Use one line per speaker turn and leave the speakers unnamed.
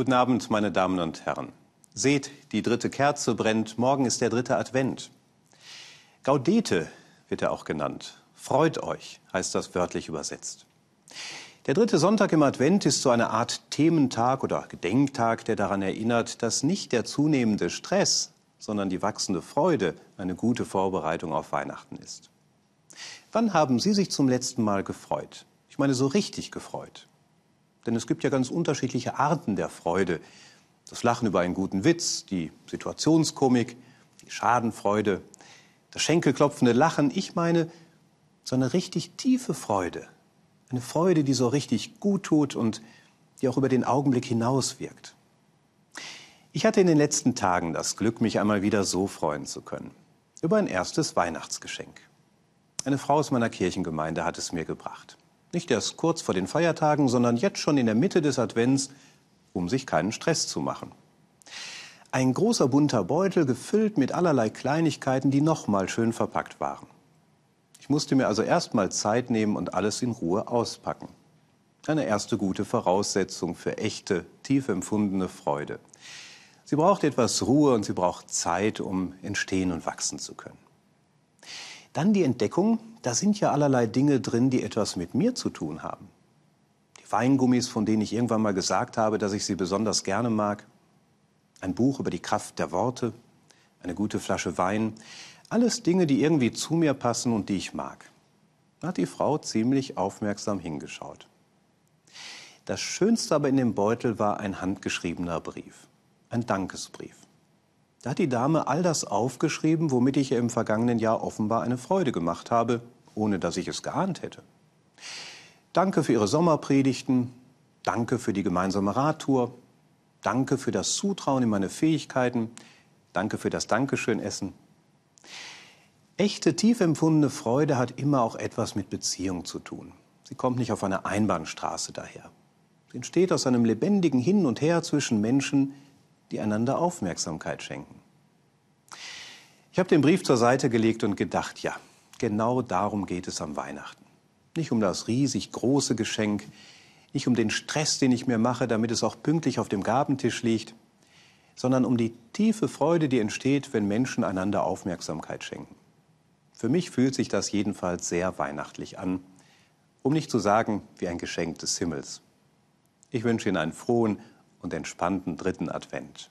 Guten Abend, meine Damen und Herren. Seht, die dritte Kerze brennt, morgen ist der dritte Advent. Gaudete wird er auch genannt. Freut euch, heißt das wörtlich übersetzt. Der dritte Sonntag im Advent ist so eine Art Thementag oder Gedenktag, der daran erinnert, dass nicht der zunehmende Stress, sondern die wachsende Freude eine gute Vorbereitung auf Weihnachten ist. Wann haben Sie sich zum letzten Mal gefreut? Ich meine, so richtig gefreut. Denn es gibt ja ganz unterschiedliche Arten der Freude. Das Lachen über einen guten Witz, die Situationskomik, die Schadenfreude, das schenkelklopfende Lachen. Ich meine, so eine richtig tiefe Freude. Eine Freude, die so richtig gut tut und die auch über den Augenblick hinaus wirkt. Ich hatte in den letzten Tagen das Glück, mich einmal wieder so freuen zu können. Über ein erstes Weihnachtsgeschenk. Eine Frau aus meiner Kirchengemeinde hat es mir gebracht. Nicht erst kurz vor den Feiertagen, sondern jetzt schon in der Mitte des Advents, um sich keinen Stress zu machen. Ein großer bunter Beutel gefüllt mit allerlei Kleinigkeiten, die nochmal schön verpackt waren. Ich musste mir also erstmal Zeit nehmen und alles in Ruhe auspacken. Eine erste gute Voraussetzung für echte, tief empfundene Freude. Sie braucht etwas Ruhe und sie braucht Zeit, um entstehen und wachsen zu können. Dann die Entdeckung, da sind ja allerlei Dinge drin, die etwas mit mir zu tun haben. Die Weingummis, von denen ich irgendwann mal gesagt habe, dass ich sie besonders gerne mag. Ein Buch über die Kraft der Worte. Eine gute Flasche Wein. Alles Dinge, die irgendwie zu mir passen und die ich mag. Da hat die Frau ziemlich aufmerksam hingeschaut. Das Schönste aber in dem Beutel war ein handgeschriebener Brief. Ein Dankesbrief. Da hat die Dame all das aufgeschrieben, womit ich ihr im vergangenen Jahr offenbar eine Freude gemacht habe, ohne dass ich es geahnt hätte. Danke für Ihre Sommerpredigten, danke für die gemeinsame Radtour, danke für das Zutrauen in meine Fähigkeiten, danke für das Dankeschön-Essen. Echte, tief empfundene Freude hat immer auch etwas mit Beziehung zu tun. Sie kommt nicht auf einer Einbahnstraße daher. Sie entsteht aus einem lebendigen Hin und Her zwischen Menschen, die einander Aufmerksamkeit schenken. Ich habe den Brief zur Seite gelegt und gedacht, ja, genau darum geht es am Weihnachten. Nicht um das riesig große Geschenk, nicht um den Stress, den ich mir mache, damit es auch pünktlich auf dem Gabentisch liegt, sondern um die tiefe Freude, die entsteht, wenn Menschen einander Aufmerksamkeit schenken. Für mich fühlt sich das jedenfalls sehr weihnachtlich an, um nicht zu sagen wie ein Geschenk des Himmels. Ich wünsche Ihnen einen frohen und entspannten dritten Advent.